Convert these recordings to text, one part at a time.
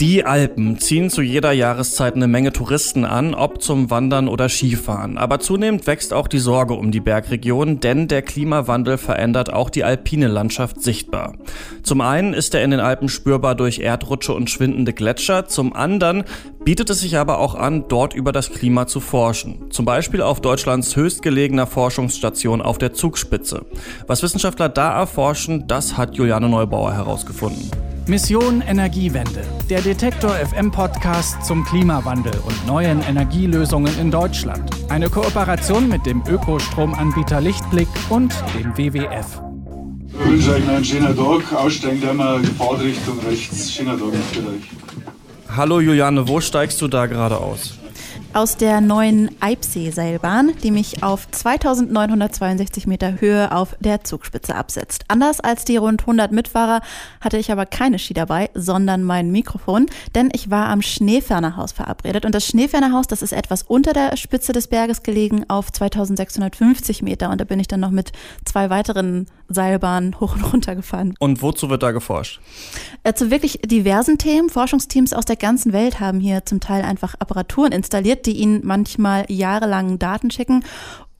Die Alpen ziehen zu jeder Jahreszeit eine Menge Touristen an, ob zum Wandern oder Skifahren. Aber zunehmend wächst auch die Sorge um die Bergregion, denn der Klimawandel verändert auch die alpine Landschaft sichtbar. Zum einen ist er in den Alpen spürbar durch Erdrutsche und schwindende Gletscher, zum anderen bietet es sich aber auch an, dort über das Klima zu forschen. Zum Beispiel auf Deutschlands höchstgelegener Forschungsstation auf der Zugspitze. Was Wissenschaftler da erforschen, das hat Juliane Neubauer herausgefunden. Mission Energiewende, der Detektor FM Podcast zum Klimawandel und neuen Energielösungen in Deutschland. Eine Kooperation mit dem Ökostromanbieter Lichtblick und dem WWF. Ich wünsche euch noch einen schönen Tag. Aussteigen wir Fahrtrichtung rechts. Schöner Tag für euch. Hallo Juliane, wo steigst du da gerade aus? aus der neuen Eibsee-Seilbahn, die mich auf 2962 Meter Höhe auf der Zugspitze absetzt. Anders als die rund 100 Mitfahrer hatte ich aber keine Ski dabei, sondern mein Mikrofon, denn ich war am Schneefernerhaus verabredet. Und das Schneefernerhaus, das ist etwas unter der Spitze des Berges gelegen auf 2650 Meter. Und da bin ich dann noch mit zwei weiteren Seilbahnen hoch und runter gefahren. Und wozu wird da geforscht? Äh, zu wirklich diversen Themen. Forschungsteams aus der ganzen Welt haben hier zum Teil einfach Apparaturen installiert die ihnen manchmal jahrelang Daten schicken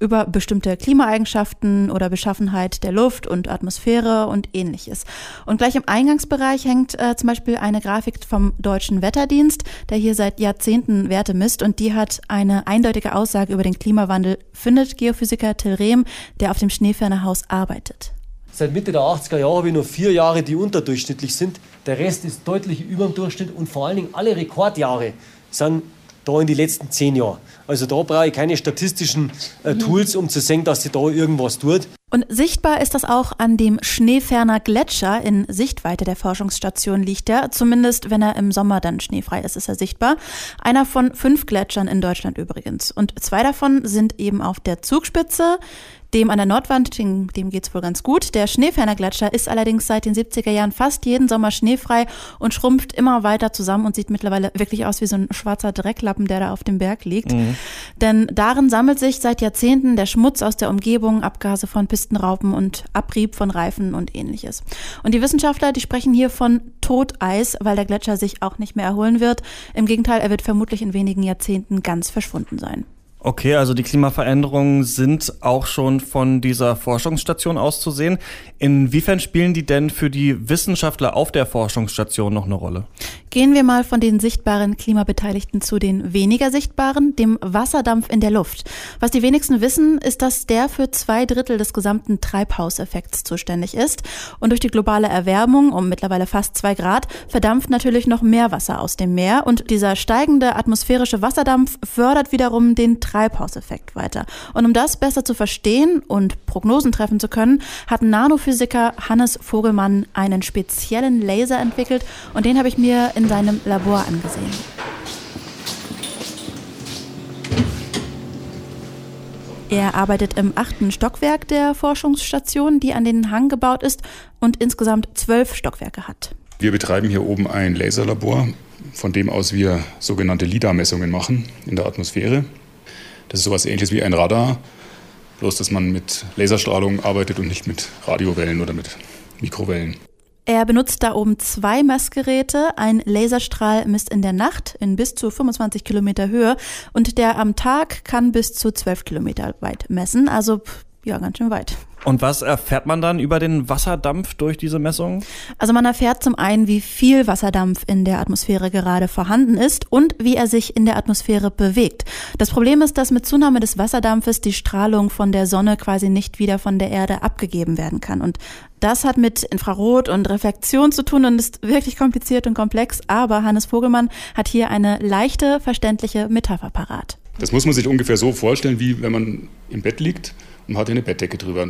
über bestimmte Klimaeigenschaften oder Beschaffenheit der Luft und Atmosphäre und ähnliches. Und gleich im Eingangsbereich hängt äh, zum Beispiel eine Grafik vom Deutschen Wetterdienst, der hier seit Jahrzehnten Werte misst und die hat eine eindeutige Aussage über den Klimawandel, findet Geophysiker Till Rehm, der auf dem Schneefernerhaus arbeitet. Seit Mitte der 80er Jahre habe ich nur vier Jahre, die unterdurchschnittlich sind. Der Rest ist deutlich über dem Durchschnitt und vor allen Dingen alle Rekordjahre sind da in die letzten zehn Jahren. Also da brauche ich keine statistischen äh, Tools, um zu sehen, dass sie da irgendwas tut. Und sichtbar ist das auch an dem Schneeferner Gletscher. In Sichtweite der Forschungsstation liegt er. Zumindest wenn er im Sommer dann schneefrei ist, ist er sichtbar. Einer von fünf Gletschern in Deutschland übrigens. Und zwei davon sind eben auf der Zugspitze. Dem an der Nordwand, dem, dem geht's wohl ganz gut. Der Schneeferner Gletscher ist allerdings seit den 70er Jahren fast jeden Sommer schneefrei und schrumpft immer weiter zusammen und sieht mittlerweile wirklich aus wie so ein schwarzer Drecklappen, der da auf dem Berg liegt. Mhm. Denn darin sammelt sich seit Jahrzehnten der Schmutz aus der Umgebung, Abgase von Pistenraupen und Abrieb von Reifen und ähnliches. Und die Wissenschaftler, die sprechen hier von Toteis, weil der Gletscher sich auch nicht mehr erholen wird. Im Gegenteil, er wird vermutlich in wenigen Jahrzehnten ganz verschwunden sein. Okay, also die Klimaveränderungen sind auch schon von dieser Forschungsstation auszusehen. Inwiefern spielen die denn für die Wissenschaftler auf der Forschungsstation noch eine Rolle? Gehen wir mal von den sichtbaren Klimabeteiligten zu den weniger sichtbaren, dem Wasserdampf in der Luft. Was die wenigsten wissen, ist, dass der für zwei Drittel des gesamten Treibhauseffekts zuständig ist. Und durch die globale Erwärmung um mittlerweile fast zwei Grad verdampft natürlich noch mehr Wasser aus dem Meer. Und dieser steigende atmosphärische Wasserdampf fördert wiederum den Treibhauseffekt weiter. Und um das besser zu verstehen und Prognosen treffen zu können, hat Nanophysiker Hannes Vogelmann einen speziellen Laser entwickelt und den habe ich mir in seinem Labor angesehen. Er arbeitet im achten Stockwerk der Forschungsstation, die an den Hang gebaut ist und insgesamt zwölf Stockwerke hat. Wir betreiben hier oben ein Laserlabor, von dem aus wir sogenannte LIDAR-Messungen machen in der Atmosphäre. Das ist sowas ähnliches wie ein Radar, bloß dass man mit Laserstrahlung arbeitet und nicht mit Radiowellen oder mit Mikrowellen. Er benutzt da oben zwei Messgeräte. Ein Laserstrahl misst in der Nacht in bis zu 25 Kilometer Höhe und der am Tag kann bis zu 12 Kilometer weit messen. Also ja, ganz schön weit. Und was erfährt man dann über den Wasserdampf durch diese Messungen? Also man erfährt zum einen, wie viel Wasserdampf in der Atmosphäre gerade vorhanden ist und wie er sich in der Atmosphäre bewegt. Das Problem ist, dass mit Zunahme des Wasserdampfes die Strahlung von der Sonne quasi nicht wieder von der Erde abgegeben werden kann. Und das hat mit Infrarot und Reflexion zu tun und ist wirklich kompliziert und komplex. Aber Hannes Vogelmann hat hier eine leichte, verständliche Metapher parat. Das muss man sich ungefähr so vorstellen, wie wenn man im Bett liegt und hat eine Bettdecke drüber.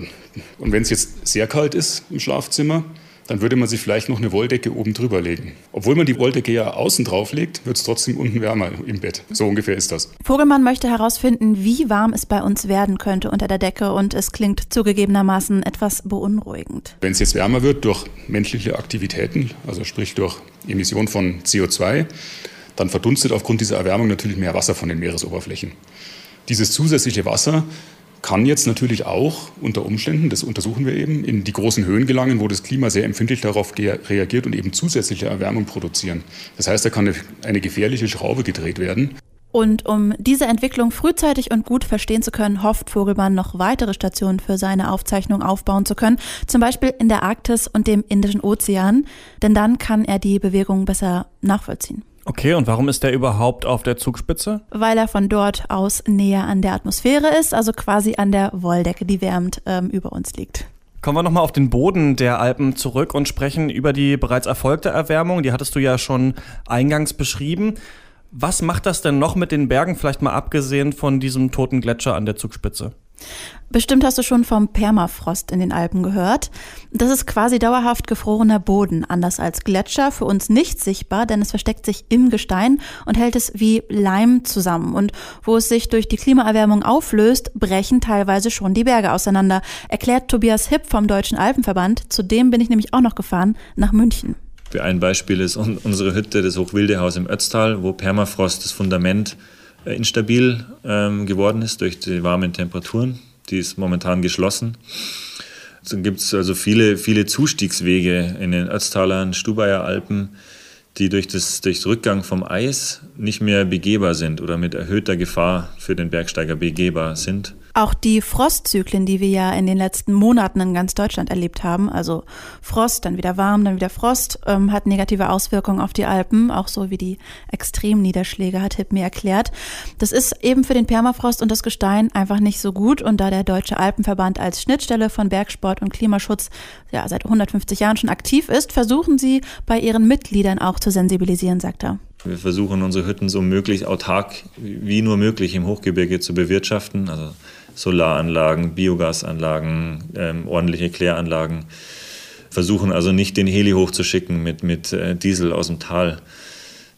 Und wenn es jetzt sehr kalt ist im Schlafzimmer, dann würde man sich vielleicht noch eine Wolldecke oben drüber legen. Obwohl man die Wolldecke ja außen drauf legt, wird es trotzdem unten wärmer im Bett. So ungefähr ist das. Vogelmann möchte herausfinden, wie warm es bei uns werden könnte unter der Decke und es klingt zugegebenermaßen etwas beunruhigend. Wenn es jetzt wärmer wird durch menschliche Aktivitäten, also sprich durch Emission von CO2, dann verdunstet aufgrund dieser Erwärmung natürlich mehr Wasser von den Meeresoberflächen. Dieses zusätzliche Wasser kann jetzt natürlich auch unter Umständen, das untersuchen wir eben, in die großen Höhen gelangen, wo das Klima sehr empfindlich darauf reagiert und eben zusätzliche Erwärmung produzieren. Das heißt, da kann eine, gefährliche Schraube gedreht werden. Und um diese Entwicklung frühzeitig und gut verstehen zu können, hofft Vogelmann noch weitere Stationen für seine Aufzeichnung aufbauen zu können, zum Beispiel in der Arktis und dem Indischen Ozean, denn dann kann er die Bewegung besser nachvollziehen. Okay, und warum ist der überhaupt auf der Zugspitze? Weil er von dort aus näher an der Atmosphäre ist, also quasi an der Wolldecke, die wärmend ähm, über uns liegt. Kommen wir nochmal auf den Boden der Alpen zurück und sprechen über die bereits erfolgte Erwärmung. Die hattest du ja schon eingangs beschrieben. Was macht das denn noch mit den Bergen, vielleicht mal abgesehen von diesem toten Gletscher an der Zugspitze? Bestimmt hast du schon vom Permafrost in den Alpen gehört. Das ist quasi dauerhaft gefrorener Boden, anders als Gletscher, für uns nicht sichtbar, denn es versteckt sich im Gestein und hält es wie Leim zusammen. Und wo es sich durch die Klimaerwärmung auflöst, brechen teilweise schon die Berge auseinander, erklärt Tobias Hipp vom Deutschen Alpenverband. Zudem bin ich nämlich auch noch gefahren nach München. Für ein Beispiel ist unsere Hütte, das Hochwildehaus im Ötztal, wo Permafrost das Fundament instabil ähm, geworden ist durch die warmen Temperaturen. Die ist momentan geschlossen. Dann gibt es also viele, viele Zustiegswege in den Ötztalern, Stubaier Alpen, die durch, das, durch den Rückgang vom Eis nicht mehr begehbar sind oder mit erhöhter Gefahr für den Bergsteiger begehbar sind. Auch die Frostzyklen, die wir ja in den letzten Monaten in ganz Deutschland erlebt haben, also Frost, dann wieder warm, dann wieder Frost, ähm, hat negative Auswirkungen auf die Alpen, auch so wie die Extremniederschläge, hat Hipp mir erklärt. Das ist eben für den Permafrost und das Gestein einfach nicht so gut und da der Deutsche Alpenverband als Schnittstelle von Bergsport und Klimaschutz ja seit 150 Jahren schon aktiv ist, versuchen sie bei ihren Mitgliedern auch zu sensibilisieren, sagt er. Wir versuchen unsere Hütten so möglich autark wie nur möglich im Hochgebirge zu bewirtschaften. Also Solaranlagen, Biogasanlagen, ähm, ordentliche Kläranlagen. Versuchen also nicht den Heli hochzuschicken mit, mit äh, Diesel aus dem Tal.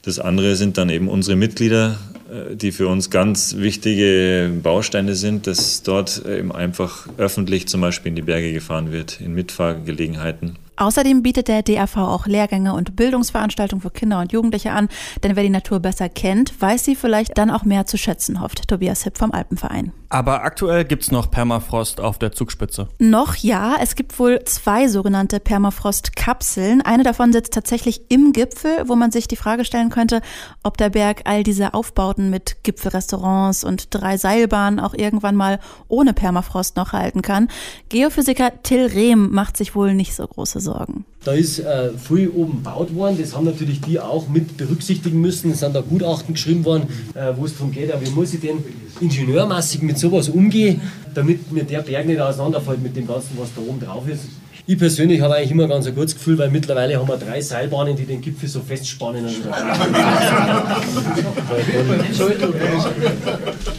Das andere sind dann eben unsere Mitglieder, äh, die für uns ganz wichtige Bausteine sind, dass dort eben einfach öffentlich zum Beispiel in die Berge gefahren wird, in Mitfahrgelegenheiten. Außerdem bietet der DAV auch Lehrgänge und Bildungsveranstaltungen für Kinder und Jugendliche an, denn wer die Natur besser kennt, weiß sie vielleicht dann auch mehr zu schätzen, hofft Tobias Hipp vom Alpenverein. Aber aktuell gibt es noch Permafrost auf der Zugspitze. Noch ja, es gibt wohl zwei sogenannte Permafrost-Kapseln. Eine davon sitzt tatsächlich im Gipfel, wo man sich die Frage stellen könnte, ob der Berg all diese Aufbauten mit Gipfelrestaurants und drei Seilbahnen auch irgendwann mal ohne Permafrost noch halten kann. Geophysiker Till Rehm macht sich wohl nicht so große Sorgen. Da ist äh, viel oben gebaut worden, das haben natürlich die auch mit berücksichtigen müssen. Es sind da Gutachten geschrieben worden, äh, wo es darum geht, wie muss ich denn ingenieurmäßig mit sowas umgehen, damit mir der Berg nicht auseinanderfällt mit dem Ganzen, was da oben drauf ist. Ich persönlich habe eigentlich immer ganz ein gutes Gefühl, weil mittlerweile haben wir drei Seilbahnen, die den Gipfel so festspannen.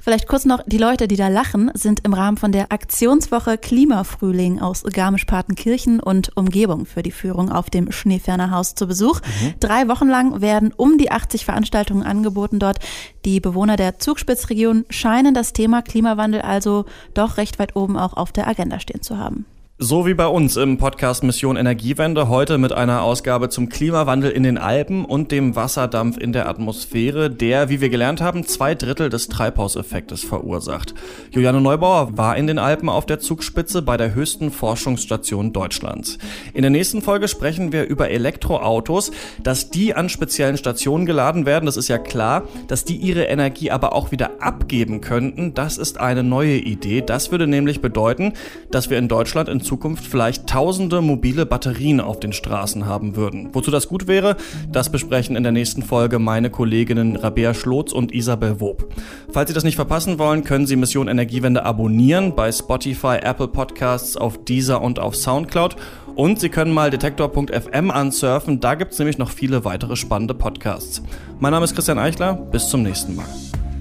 Vielleicht kurz noch, die Leute, die da lachen, sind im Rahmen von der Aktionswoche Klimafrühling aus Garmisch-Partenkirchen und Umgebung für die Führung auf dem Schneefernerhaus zu Besuch. Mhm. Drei Wochen lang werden um die 80 Veranstaltungen angeboten dort. Die Bewohner der Zugspitzregion scheinen das Thema Klimawandel also doch recht weit oben auch auf der Agenda stehen zu haben. So wie bei uns im Podcast Mission Energiewende, heute mit einer Ausgabe zum Klimawandel in den Alpen und dem Wasserdampf in der Atmosphäre, der, wie wir gelernt haben, zwei Drittel des Treibhauseffektes verursacht. Juliane Neubauer war in den Alpen auf der Zugspitze bei der höchsten Forschungsstation Deutschlands. In der nächsten Folge sprechen wir über Elektroautos, dass die an speziellen Stationen geladen werden, das ist ja klar, dass die ihre Energie aber auch wieder abgeben könnten, das ist eine neue Idee. Das würde nämlich bedeuten, dass wir in Deutschland in Zukunft vielleicht tausende mobile Batterien auf den Straßen haben würden. Wozu das gut wäre, das besprechen in der nächsten Folge meine Kolleginnen Rabea Schlotz und Isabel Wob. Falls Sie das nicht verpassen wollen, können Sie Mission Energiewende abonnieren bei Spotify, Apple Podcasts, auf Deezer und auf Soundcloud. Und Sie können mal detektor.fm ansurfen, da gibt es nämlich noch viele weitere spannende Podcasts. Mein Name ist Christian Eichler, bis zum nächsten Mal.